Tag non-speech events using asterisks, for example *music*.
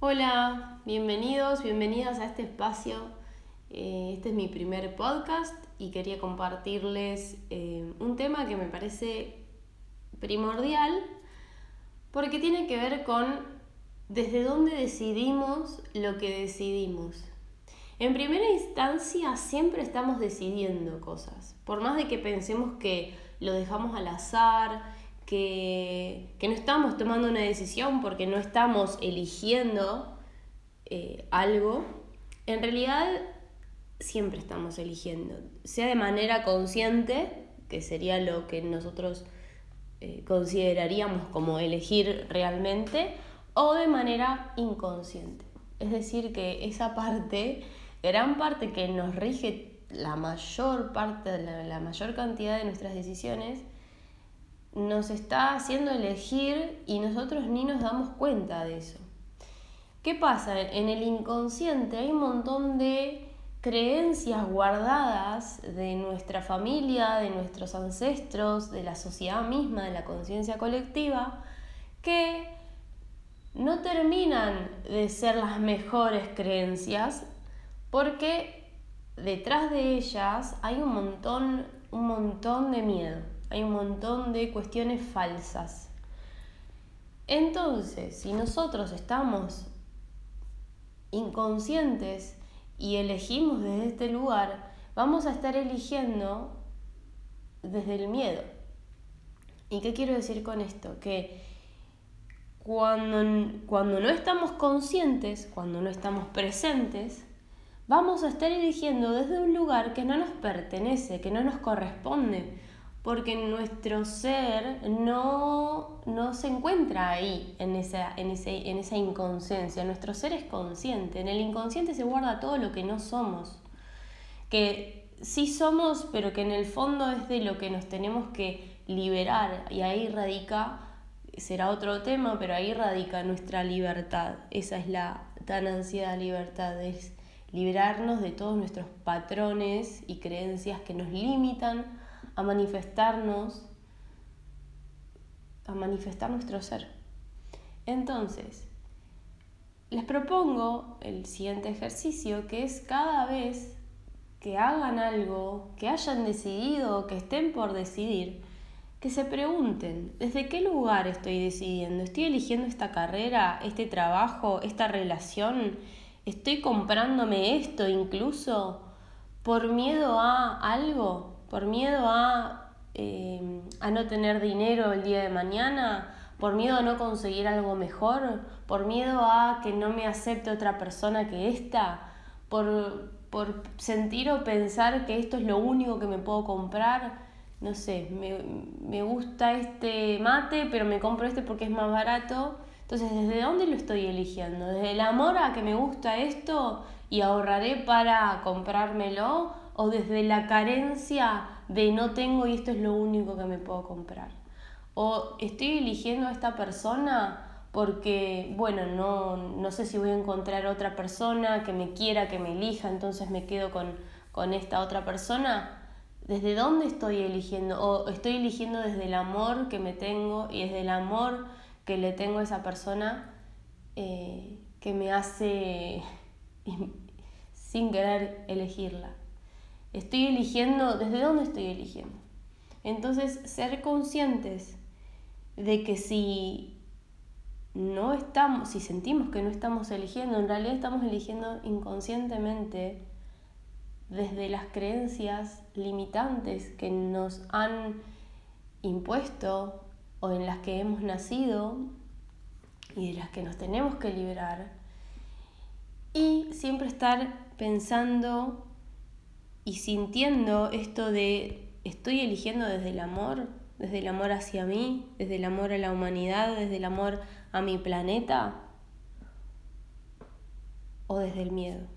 Hola, bienvenidos, bienvenidas a este espacio. Eh, este es mi primer podcast y quería compartirles eh, un tema que me parece primordial porque tiene que ver con desde dónde decidimos lo que decidimos. En primera instancia siempre estamos decidiendo cosas, por más de que pensemos que lo dejamos al azar, que, no estamos tomando una decisión porque no estamos eligiendo eh, algo, en realidad siempre estamos eligiendo, sea de manera consciente, que sería lo que nosotros eh, consideraríamos como elegir realmente, o de manera inconsciente. Es decir, que esa parte, gran parte que nos rige la mayor parte, la mayor cantidad de nuestras decisiones, nos está haciendo elegir y nosotros ni nos damos cuenta de eso. ¿Qué pasa? En el inconsciente hay un montón de creencias guardadas de nuestra familia, de nuestros ancestros, de la sociedad misma, de la conciencia colectiva, que no terminan de ser las mejores creencias porque detrás de ellas hay un montón, un montón de miedo hay un montón de cuestiones falsas. Entonces, si nosotros estamos inconscientes y elegimos desde este lugar, vamos a estar eligiendo desde el miedo. ¿Y qué quiero decir con esto? Que cuando, cuando no estamos conscientes, cuando no estamos presentes, vamos a estar eligiendo desde un lugar que no nos pertenece, que no nos corresponde, porque nuestro ser no, se encuentra ahí, en esa, en, en esa inconsciencia. Nuestro ser es consciente. En el inconsciente se guarda todo lo que no somos. Que sí somos, pero que en el fondo es de lo que nos tenemos que liberar. Y ahí radica, será otro tema, pero ahí radica nuestra libertad. Esa es la tan ansiada libertad, es liberarnos de todos nuestros patrones y creencias que nos limitan a manifestarnos, a manifestar nuestro ser. Entonces, les propongo el siguiente ejercicio, que es cada vez que hagan algo, que hayan decidido que estén por decidir, que se pregunten, ¿desde qué lugar estoy decidiendo? ¿Estoy eligiendo esta carrera, este trabajo, esta relación? ¿Estoy comprándome esto incluso por miedo a algo? Por miedo eh, a, no tener dinero el día de mañana, por miedo a no conseguir algo mejor, por miedo a que no me acepte otra persona que esta, por, por sentir o pensar que esto es lo único que me puedo comprar. No sé, me, me gusta este mate, pero me compro este porque es más barato. Entonces, ¿desde dónde lo estoy eligiendo? ¿Desde el amor a que me gusta esto y ahorraré para comprármelo? O desde la carencia de no tengo y esto es lo único que me puedo comprar. O estoy eligiendo a esta persona porque, bueno, no, no sé si voy a encontrar otra persona que me quiera, que me elija, entonces me quedo con, con esta otra persona. ¿Desde dónde estoy eligiendo? O estoy eligiendo desde el amor que me tengo y desde el amor que le tengo a esa persona eh, que me hace *laughs* sin querer elegirla. Estoy eligiendo, ¿desde dónde estoy eligiendo? Entonces, ser conscientes de que si no estamos, si sentimos que no estamos eligiendo, en realidad estamos eligiendo inconscientemente desde las creencias limitantes que nos han impuesto o en las que hemos nacido y de las que nos tenemos que liberar. Y siempre estar pensando y sintiendo esto de estoy eligiendo desde el amor, desde el amor hacia mí, desde el amor a la humanidad, desde el amor a mi planeta o desde el miedo.